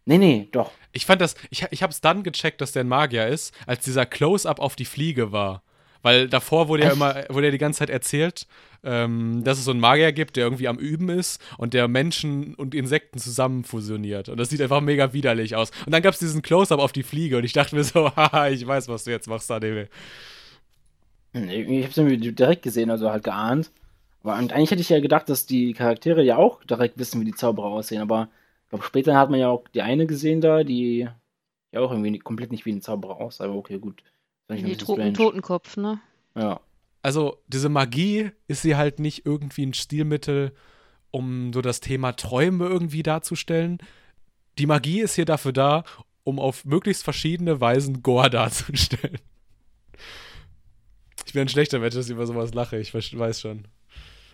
Nee, nee, doch. Ich fand das, ich, ich hab's dann gecheckt, dass der ein Magier ist, als dieser Close-Up auf die Fliege war. Weil davor wurde ja immer, wurde ja die ganze Zeit erzählt, ähm, dass es so einen Magier gibt, der irgendwie am Üben ist und der Menschen und Insekten zusammen fusioniert. Und das sieht einfach mega widerlich aus. Und dann gab's diesen Close-Up auf die Fliege und ich dachte mir so, haha, ich weiß, was du jetzt machst. Nee, Ich habe es irgendwie direkt gesehen, also halt geahnt. Aber und eigentlich hätte ich ja gedacht, dass die Charaktere ja auch direkt wissen, wie die Zauberer aussehen. Aber ich glaube, später hat man ja auch die eine gesehen da, die ja auch irgendwie komplett nicht wie ein Zauberer aussah. Aber okay, gut. Die Toten strange. Totenkopf, ne? Ja. Also, diese Magie ist sie halt nicht irgendwie ein Stilmittel, um so das Thema Träume irgendwie darzustellen. Die Magie ist hier dafür da, um auf möglichst verschiedene Weisen Gore darzustellen. Ich bin ein schlechter Mensch, dass ich über sowas lache, ich weiß- schon.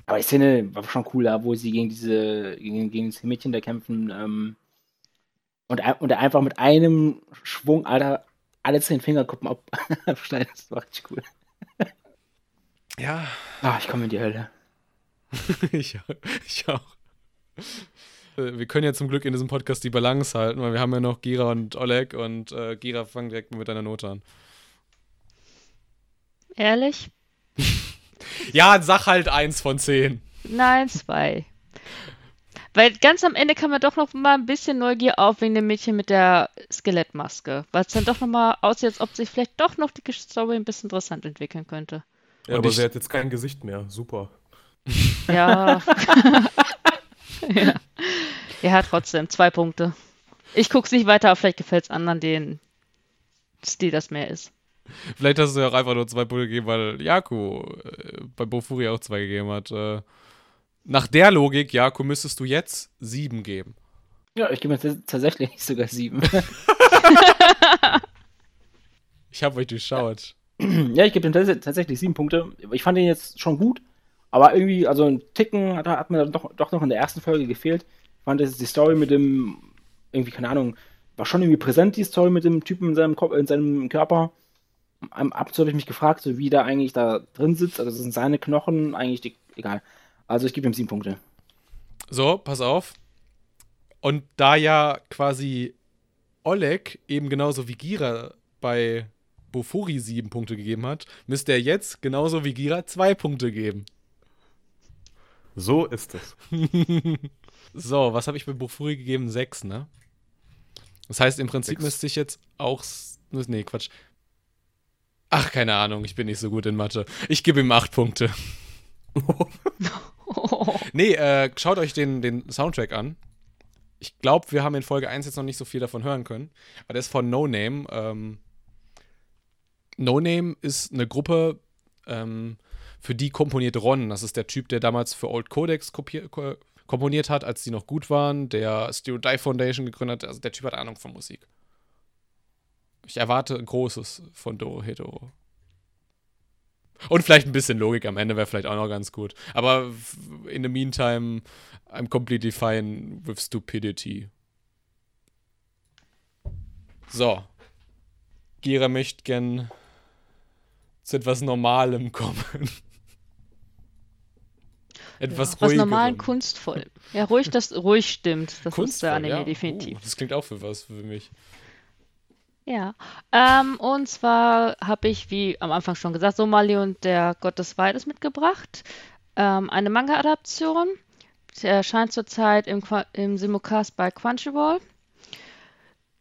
Aber die Szene war schon cool, da, wo sie gegen diese, gegen, gegen das Mädchen da kämpfen, ähm, und, und einfach mit einem Schwung, Alter, alle zehn Fingerkuppen ab, abschneidet. Das war richtig cool. Ja, Ah, ich komme in die Hölle. ich, ich auch. Äh, Wir können ja zum Glück in diesem Podcast die Balance halten, weil wir haben ja noch Gira und Oleg und äh, Gira fang direkt mit deiner Note an. Ehrlich? Ja, sag halt eins von zehn. Nein, zwei. Weil ganz am Ende kam mir doch noch mal ein bisschen Neugier auf wegen dem Mädchen mit der Skelettmaske. Weil es dann doch noch mal aussieht, als ob sich vielleicht doch noch die Story ein bisschen interessant entwickeln könnte. Ja, Und aber ich- sie hat jetzt kein Gesicht mehr. Super. Ja. ja. Ja, trotzdem, zwei Punkte. Ich guck's nicht weiter, aber vielleicht gefällt's anderen, denen Stil das mehr ist. Vielleicht hast du ja auch einfach nur zwei Punkte gegeben, weil Jaku äh, bei Bofuri auch zwei gegeben hat. Äh, nach der Logik, Jaku, müsstest du jetzt sieben geben. Ja, ich gebe mir tats- tatsächlich sogar sieben. Ich habe euch durchschaut. ja, ich gebe ihm tats tatsächlich sieben Punkte. Ich fand ihn jetzt schon gut, aber irgendwie, also ein Ticken hat, hat mir dann doch, doch noch in der ersten Folge gefehlt. Ich fand, dass die Story mit dem, irgendwie, keine Ahnung, war schon irgendwie präsent, die Story mit dem Typen in seinem, Kopf, in seinem Körper. Am Ab und zu habe ich mich gefragt, so wie der eigentlich da drin sitzt. Also, das sind seine Knochen, eigentlich die, egal. Also, ich gebe ihm sieben Punkte. So, pass auf. Und da ja quasi Oleg eben genauso wie Gira bei Bofuri sieben Punkte gegeben hat, müsste er jetzt genauso wie Gira zwei Punkte geben. So ist es. So, was habe ich bei Bofuri gegeben? Sechs, ne? Das heißt, im Prinzip Sechs. müsste ich jetzt auch. s- Nee, Quatsch. Ach, keine Ahnung, ich bin nicht so gut in Mathe. Ich gebe ihm acht Punkte. Nee, äh, schaut euch den, den Soundtrack an. Ich glaube, wir haben in Folge 1 jetzt noch nicht so viel davon hören können. Aber der ist von No Name. Ähm, no Name ist eine Gruppe, ähm, für die komponiert Ron. Das ist der Typ, der damals für Old Codex ko komponiert hat, als die noch gut waren. Der Stereo Die Foundation gegründet hat. Also der Typ hat Ahnung von Musik. Ich erwarte Großes von Doro Hedoro. Und vielleicht ein bisschen Logik am Ende wäre vielleicht auch noch ganz gut. Aber in the meantime, I'm completely fine with stupidity. So. Gira möchte gern zu etwas Normalem kommen. etwas Was ruhigerem. normal kunstvoll. Ja, ruhig, das ruhig stimmt. Das ist Kunstvoll, der Anime ja. definitiv. Uh, das klingt auch für was für mich. Ja, ähm, und zwar habe ich, wie am Anfang schon gesagt, Somali und der Gott des Waldes mitgebracht. Ähm, eine Manga-Adaption. Sie erscheint zurzeit im, im Simulcast bei Crunchyroll.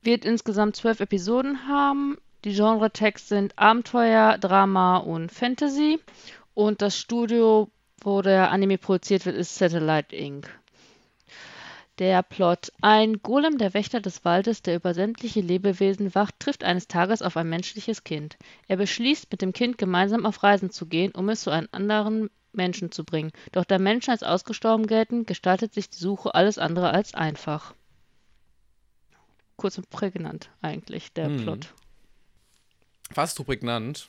Wird insgesamt zwölf Episoden haben. Die Genre-Tags sind Abenteuer, Drama und Fantasy. Und das Studio, wo der Anime produziert wird, ist Satellite Inc. Der Plot. Ein Golem, der Wächter des Waldes, der über sämtliche Lebewesen wacht, trifft eines Tages auf ein menschliches Kind. Er beschließt, mit dem Kind gemeinsam auf Reisen zu gehen, um es zu einem anderen Menschen zu bringen. Doch da Menschen als ausgestorben gelten, gestaltet sich die Suche alles andere als einfach. kurz und prägnant eigentlich, der Hm. Plot. Fast so prägnant.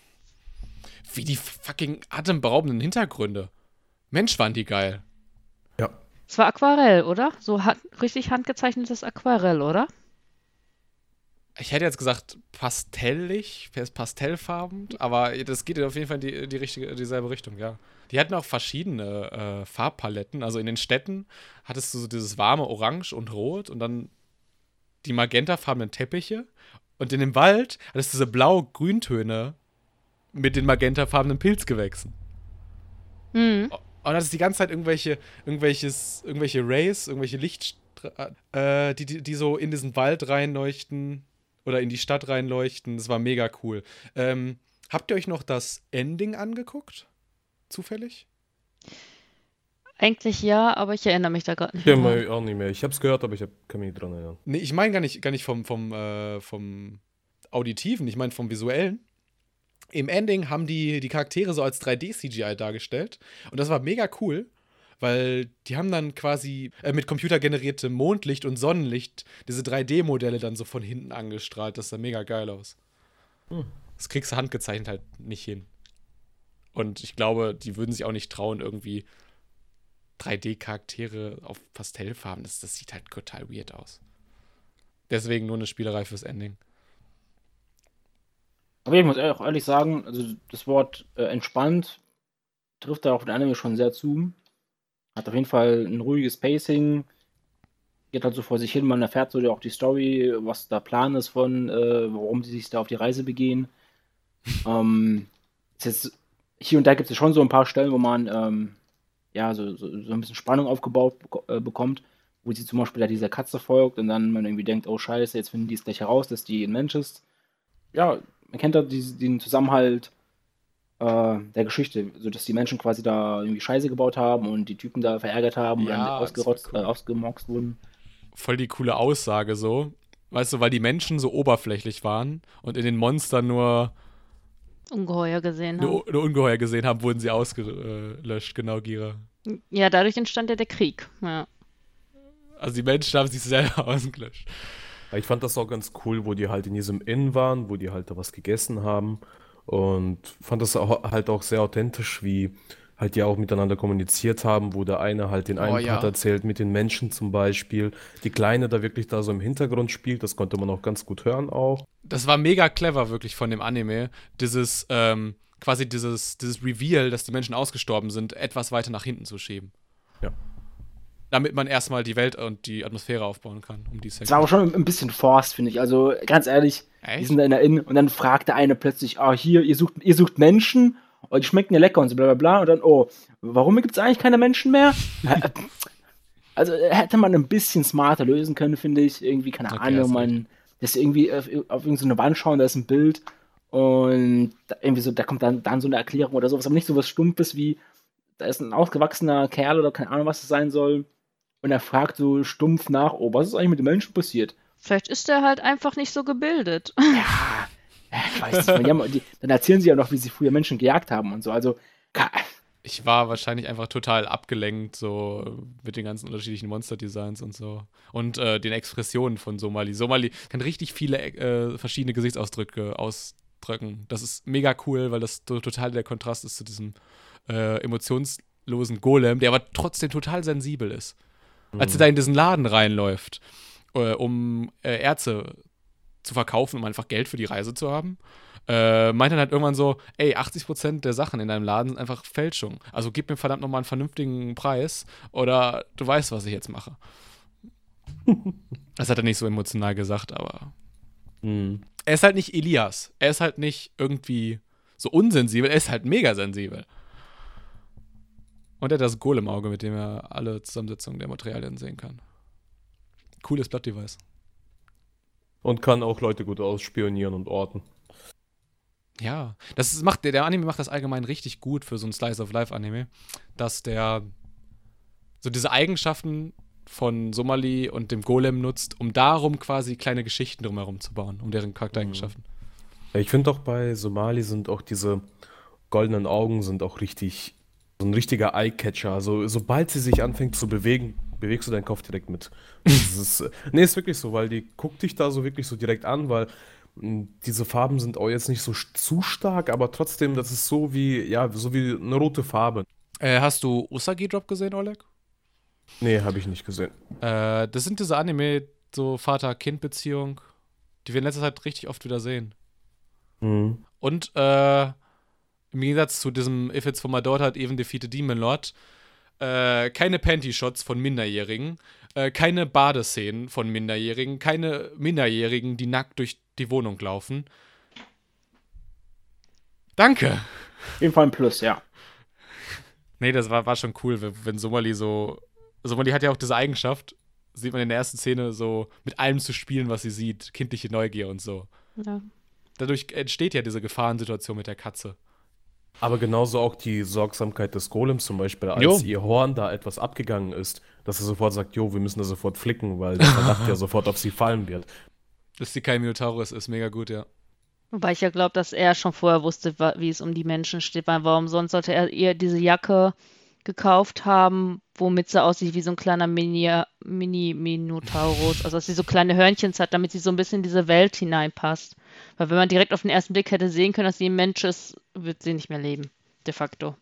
Wie die fucking atemberaubenden Hintergründe. Mensch, waren die geil. Es war Aquarell, oder? So hat, richtig handgezeichnetes Aquarell, oder? Ich hätte jetzt gesagt pastellig, pastellfarben, aber das geht auf jeden Fall in die, die richtige, dieselbe Richtung, ja. Die hatten auch verschiedene äh, Farbpaletten. Also in den Städten hattest du so dieses warme Orange und Rot und dann die magentafarbenen Teppiche. Und in dem Wald hattest du diese blau-grüntöne mit den magentafarbenen Pilzgewächsen. Hm. Und hattest du die ganze Zeit irgendwelche, irgendwelches, irgendwelche Rays, irgendwelche Lichtstrahlen, äh, die, die, die so in diesen Wald reinleuchten oder in die Stadt reinleuchten. Das war mega cool. Ähm, habt ihr euch noch das Ending angeguckt? Zufällig? Eigentlich ja, aber ich erinnere mich da gerade nicht Ja, mehr. mal auch nicht mehr. Ich habe es gehört, aber ich hab, kann mich nicht dran erinnern. Nee, ich meine gar nicht, gar nicht vom, vom, äh, vom Auditiven, ich meine vom Visuellen. Im Ending haben die die Charaktere so als 3D-CGI dargestellt. Und das war mega cool, weil die haben dann quasi äh, mit computergeneriertem Mondlicht und Sonnenlicht diese 3D-Modelle dann so von hinten angestrahlt. Das sah mega geil aus. Hm. Das kriegst du handgezeichnet halt nicht hin. Und ich glaube, die würden sich auch nicht trauen, irgendwie 3D-Charaktere auf Pastellfarben. Das, das sieht halt total weird aus. Deswegen nur eine Spielerei fürs Ending. Aber ich muss auch ehrlich sagen, also das Wort äh, entspannt trifft da auf den Anime schon sehr zu. Hat auf jeden Fall ein ruhiges Pacing. Geht halt so vor sich hin, man erfährt so auch die Story, was der Plan ist von, äh, warum sie sich da auf die Reise begehen. ähm, jetzt, hier und da gibt es schon so ein paar Stellen, wo man ähm, ja so, so, so ein bisschen Spannung aufgebaut äh, bekommt, wo sie zum Beispiel da dieser Katze folgt und dann man irgendwie denkt, oh scheiße, jetzt finden die es gleich heraus, dass die ein Mensch ist. Ja, man kennt da diesen, den Zusammenhalt äh, der Geschichte, so dass die Menschen quasi da irgendwie Scheiße gebaut haben und die Typen da verärgert haben Ja, und ausgerotzt, cool. äh, ausgemoxt wurden. Voll die coole Aussage so. Weißt du, weil die Menschen so oberflächlich waren und in den Monstern nur, Ungeheuer gesehen nur, haben. nur Ungeheuer gesehen haben, wurden sie ausgelöscht. Genau, Gira. Ja, dadurch entstand ja der Krieg. Ja. Also die Menschen haben sich selber ausgelöscht. Ich fand das auch ganz cool, wo die halt in diesem Inn waren, wo die halt da was gegessen haben. Und fand das auch, halt auch sehr authentisch, wie halt die auch miteinander kommuniziert haben, wo der eine halt den einen Oh, ja. Part erzählt mit den Menschen zum Beispiel. Die Kleine da wirklich da so im Hintergrund spielt, das konnte man auch ganz gut hören auch. Das war mega clever wirklich von dem Anime. Dieses, ähm, quasi dieses, dieses Reveal, dass die Menschen ausgestorben sind, etwas weiter nach hinten zu schieben. Ja. Damit man erstmal die Welt und die Atmosphäre aufbauen kann, um die es Das war aber schon ein bisschen forced, finde ich. Also ganz ehrlich, die Echt? sind da in der Inn und dann fragt der eine plötzlich, ah, hier, ihr sucht, ihr sucht Menschen und die schmecken ja lecker und so bla bla bla. Und dann, oh, warum gibt es eigentlich keine Menschen mehr? Also äh, hätte man ein bisschen smarter lösen können, finde ich. Irgendwie, keine Okay, Ahnung, man, das irgendwie auf, auf irgendeine Wand schauen, da ist ein Bild und da, irgendwie so, da kommt dann, dann so eine Erklärung oder sowas, aber nicht so was Stumpfes wie, da ist ein ausgewachsener Kerl oder keine Ahnung, was es sein soll. Und er fragt so stumpf nach, oh, was ist eigentlich mit den Menschen passiert? Vielleicht ist er halt einfach nicht so gebildet. Ja, ich weiß nicht. Die haben, die, dann erzählen sie ja noch, wie sie früher Menschen gejagt haben und so. Also, Ich war wahrscheinlich einfach total abgelenkt, so mit den ganzen unterschiedlichen Monster-Designs und so. Und äh, den Expressionen von Somali. Somali kann richtig viele äh, verschiedene Gesichtsausdrücke ausdrücken. Das ist mega cool, weil das so total der Kontrast ist zu diesem äh, emotionslosen Golem, der aber trotzdem total sensibel ist. Als er da in diesen Laden reinläuft, äh, um äh, Erze zu verkaufen, um einfach Geld für die Reise zu haben, äh, meint dann halt irgendwann so, ey, 80% der Sachen in deinem Laden sind einfach Fälschung. Also gib mir verdammt nochmal einen vernünftigen Preis oder du weißt, was ich jetzt mache. das hat er nicht so emotional gesagt, aber Mhm. er ist halt nicht Elias. Er ist halt nicht irgendwie so unsensibel, er ist halt mega sensibel. Und er hat das Golem-Auge, mit dem er alle Zusammensetzungen der Materialien sehen kann. Cooles Blattdevice. Und kann auch Leute gut ausspionieren und orten. Ja, das macht, der, der Anime macht das allgemein richtig gut für so ein Slice of Life Anime, dass der so diese Eigenschaften von Somali und dem Golem nutzt, um darum quasi kleine Geschichten drumherum zu bauen, um deren Charaktereigenschaften. Ja, Ich finde auch bei Somali sind auch diese goldenen Augen sind auch richtig, so ein richtiger Eyecatcher. Also sobald sie sich anfängt zu bewegen, bewegst du deinen Kopf direkt mit. Das ist, äh, nee, ist wirklich so, weil die guckt dich da so wirklich so direkt an, weil mh, diese Farben sind auch jetzt nicht so zu stark, aber trotzdem, das ist so wie, ja, so wie eine rote Farbe. Äh, hast du Usagi Drop gesehen, Oleg? Nee, habe ich nicht gesehen. Äh, das sind diese Anime, so Vater-Kind-Beziehung, die wir in letzter Zeit richtig oft wieder sehen. Mhm. Und äh, im Gegensatz zu diesem If It's For My Daughter, Even Defeat a Demon Lord, äh, keine Panty-Shots von Minderjährigen, äh, keine Badeszenen von Minderjährigen, keine Minderjährigen, die nackt durch die Wohnung laufen. Danke! Auf jeden Fall ein Plus, ja. Nee, das war, war schon cool, wenn, wenn Somali so. Somali hat ja auch diese Eigenschaft, sieht man in der ersten Szene, so mit allem zu spielen, was sie sieht. Kindliche Neugier und so. Ja. Dadurch entsteht ja diese Gefahrensituation mit der Katze. Aber genauso auch die Sorgsamkeit des Golems zum Beispiel, als Jo. ihr Horn da etwas abgegangen ist, dass er sofort sagt, jo, wir müssen das sofort flicken, weil der Verdacht ja sofort auf sie fallen wird. Dass sie kein Minotaurus ist, mega gut, ja. Wobei ich ja glaube, dass er schon vorher wusste, wie es um die Menschen steht, weil warum sonst sollte er ihr diese Jacke gekauft haben, womit sie aussieht wie so ein kleiner Mini- Mini-Minotaurus, also dass sie so kleine Hörnchens hat, damit sie so ein bisschen in diese Welt hineinpasst. Weil wenn man direkt auf den ersten Blick hätte sehen können, dass sie ein Mensch ist, wird sie nicht mehr leben, de facto.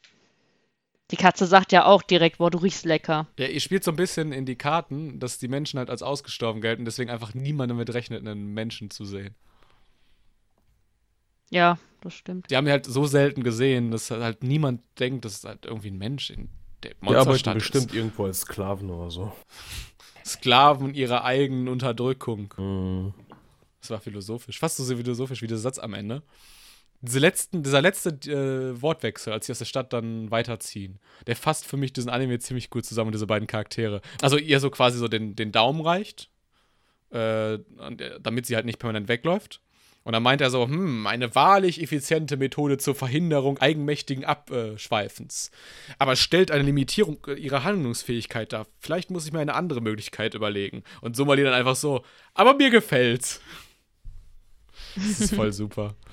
Die Katze sagt ja auch direkt, boah, du riechst lecker. Ja, ihr spielt so ein bisschen in die Karten, dass die Menschen halt als ausgestorben gelten, deswegen einfach niemand damit rechnet, einen Menschen zu sehen. Ja, das stimmt. Die haben die halt so selten gesehen, dass halt niemand denkt, dass halt irgendwie ein Mensch in der Die arbeiten Monsterstadt bestimmt irgendwo als Sklaven oder so. ist. Sklaven ihrer eigenen Unterdrückung. Mhm. Das war philosophisch. Fast so philosophisch wie der Satz am Ende. Diese letzten, dieser letzte äh, Wortwechsel, als sie aus der Stadt dann weiterziehen, der fasst für mich diesen Anime ziemlich gut zusammen, diese beiden Charaktere. Also ihr so quasi so den, den Daumen reicht, äh, damit sie halt nicht permanent wegläuft. Und dann meint er so, hm, eine wahrlich effiziente Methode zur Verhinderung eigenmächtigen Abschweifens. Aber stellt eine Limitierung ihrer Handlungsfähigkeit dar. Vielleicht muss ich mir eine andere Möglichkeit überlegen. Und Somali dann einfach so, aber mir gefällt's. Das ist voll super.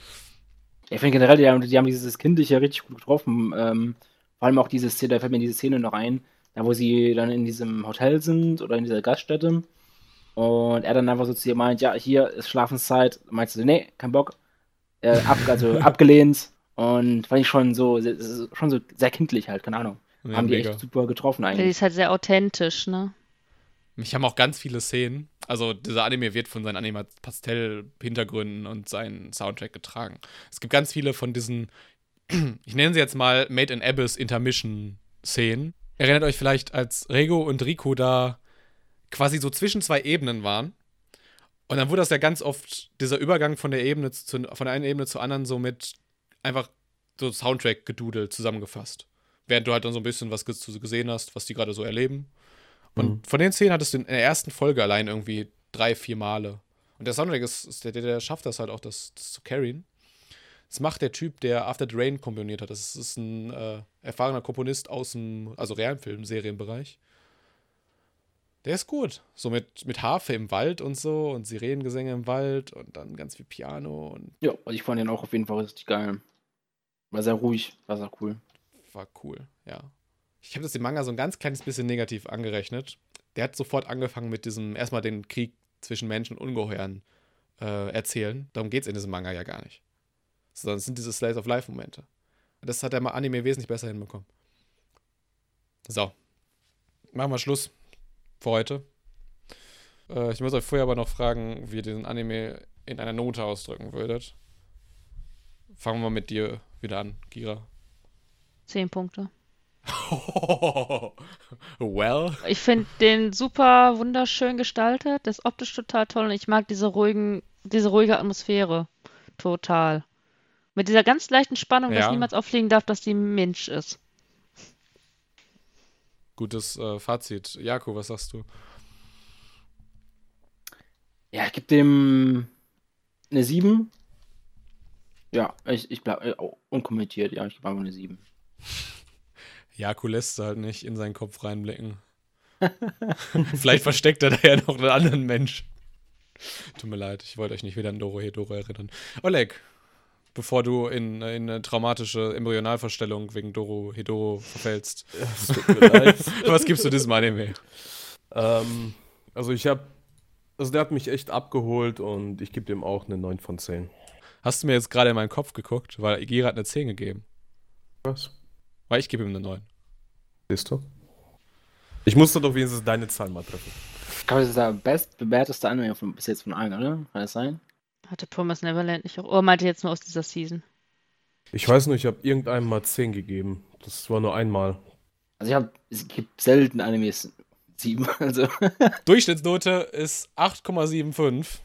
Ich finde generell, die haben, die haben dieses Kindliche richtig gut getroffen. Ähm, vor allem auch diese Szene, da fällt mir diese Szene noch ein, da wo sie dann in diesem Hotel sind oder in dieser Gaststätte. Und er dann einfach so zu ihr meint, ja, hier ist Schlafenszeit. Meinst du, nee, kein Bock. Äh, ab, also abgelehnt. Und fand ich schon so, schon so sehr kindlich halt, keine Ahnung. Ja, haben die mega. echt super getroffen Die eigentlich. ist halt sehr authentisch, ne? Mich haben auch ganz viele Szenen. Also, dieser Anime wird von seinen Anima-Pastell-Hintergründen und seinen Soundtrack getragen. Es gibt ganz viele von diesen, ich nenne sie jetzt mal Made in Abyss Intermission-Szenen. Erinnert euch vielleicht, als Rego und Rico da quasi so zwischen zwei Ebenen waren. Und dann wurde das ja ganz oft, dieser Übergang von der Ebene zu, von der einen Ebene zur anderen so mit einfach so Soundtrack-Gedudel zusammengefasst. Während du halt dann so ein bisschen was ges- gesehen hast, was die gerade so erleben. Und Mhm. von den Szenen hattest du in der ersten Folge allein irgendwie drei, vier Male. Und der Soundtrack ist, ist der, der, der schafft das halt auch, das, das zu carryen. Das macht der Typ, der After the Rain komponiert hat. Das ist ein äh, erfahrener Komponist aus dem, also Realfilm, Serienbereich. Der ist gut. So mit, mit Harfe im Wald und so und Sirenengesänge im Wald und dann ganz viel Piano und Ja, also ich fand den auch auf jeden Fall richtig geil. War sehr ruhig, war sehr cool. war cool, ja. Ich habe das dem Manga so ein ganz kleines bisschen negativ angerechnet. Der hat sofort angefangen mit diesem, erstmal den Krieg zwischen Menschen und Ungeheuern äh, erzählen. Darum geht es in diesem Manga ja gar nicht. Sondern es sind diese Slice of Life-Momente. Das hat der Anime wesentlich besser hinbekommen. So. Machen wir Schluss für heute. Äh, ich muss euch vorher aber noch fragen, wie ihr diesen Anime in einer Note ausdrücken würdet. Fangen wir mal mit dir wieder an, Gira. Zehn Punkte. well. Ich finde den super wunderschön gestaltet, der ist optisch total toll und ich mag diese ruhigen, diese ruhige Atmosphäre total. Mit dieser ganz leichten Spannung, dass Ja. niemals auffliegen darf, dass die Mensch ist. Gutes äh, Fazit. Jako, was sagst du? Ja, ich gebe dem eine 7. Ja, ich, ich bleib äh, unkommentiert, ja, ich gebe einfach eine 7. Jako lässt halt nicht in seinen Kopf reinblicken. Vielleicht versteckt er da ja noch einen anderen Mensch. Tut mir leid, ich wollte euch nicht wieder an Doro Hedoro erinnern. Oleg, bevor du in, in eine traumatische Embryonalvorstellung wegen Doro Hedoro verfällst, was gibst du diesem Anime? Ähm, also ich habe, also der hat mich echt abgeholt und ich gebe dem auch eine 9 von 10. Hast du mir jetzt gerade in meinen Kopf geguckt, weil Gira hat eine 10 gegeben. Was? Weil ich gebe ihm eine 9. Siehst du? Ich musste doch wenigstens deine Zahl mal treffen. Ich glaube, das ist der bestbewerteste Anime von, bis jetzt von allen, oder? Kann das sein? Hatte Promise Neverland nicht auch. Oder meinte jetzt nur aus dieser Season? Ich weiß nur, ich habe irgendeinem mal 10 gegeben. Das war nur einmal. Also ich habe, es gibt selten Animes 7, also. Durchschnittsnote ist 8,75.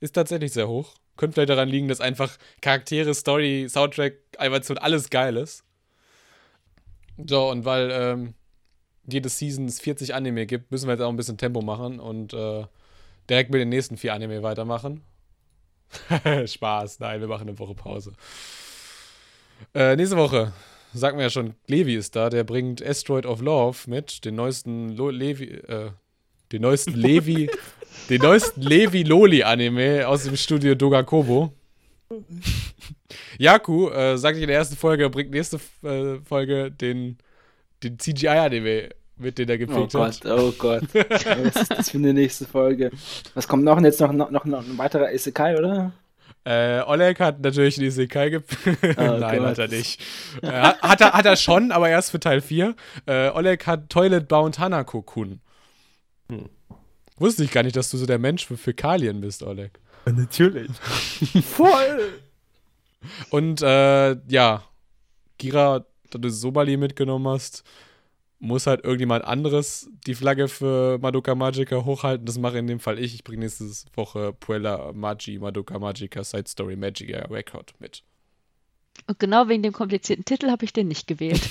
Ist tatsächlich sehr hoch. Könnte vielleicht daran liegen, dass einfach Charaktere, Story, Soundtrack, Animation, alles geil ist. So, und weil ähm, jede Season es 40 Anime gibt, müssen wir jetzt auch ein bisschen Tempo machen und äh, direkt mit den nächsten vier Anime weitermachen. Spaß, nein, wir machen eine Woche Pause. Äh, nächste Woche, sagen wir ja schon, Levi ist da, der bringt Asteroid of Love mit, den neuesten Lo Levi, äh, den neuesten Levi, den neuesten Levi Loli Anime aus dem Studio Dogakobo. Yaku, äh, sagte ich in der ersten Folge, bringt nächste äh, Folge den, den CGI-Anime mit, den er Oh gepflegt hat. Gott, oh Gott. Was ist das für eine nächste Folge? Was kommt noch? Jetzt noch, noch, noch, ein weiterer Isekai, oder? Äh, Oleg hat natürlich die Isekai gepflegt. Nein, Gott. hat er nicht. Äh, hat, hat, er, hat er schon, aber erst für Teil 4. Äh, Oleg hat Toilet Bound Hanako-kun. Wusste ich gar nicht, dass du so der Mensch für Fäkalien bist, Oleg. Natürlich. Voll! Und äh, ja, Gira, da du Sobali mitgenommen hast, muss halt irgendjemand anderes die Flagge für Madoka Magica hochhalten. Das mache in dem Fall ich. Ich bringe nächste Woche Puella Magi Madoka Magica Side Story Magica Record mit. Und genau wegen dem komplizierten Titel habe ich den nicht gewählt.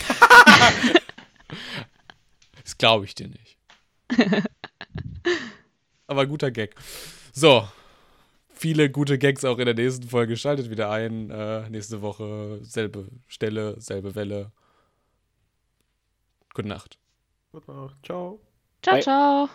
Das glaube ich dir nicht. Aber guter Gag. So. Viele gute Gags auch in der nächsten Folge. Schaltet wieder ein. Äh, nächste Woche selbe Stelle, selbe Welle. Gute Nacht. Gute Nacht. Ciao. Ciao, Bye. ciao.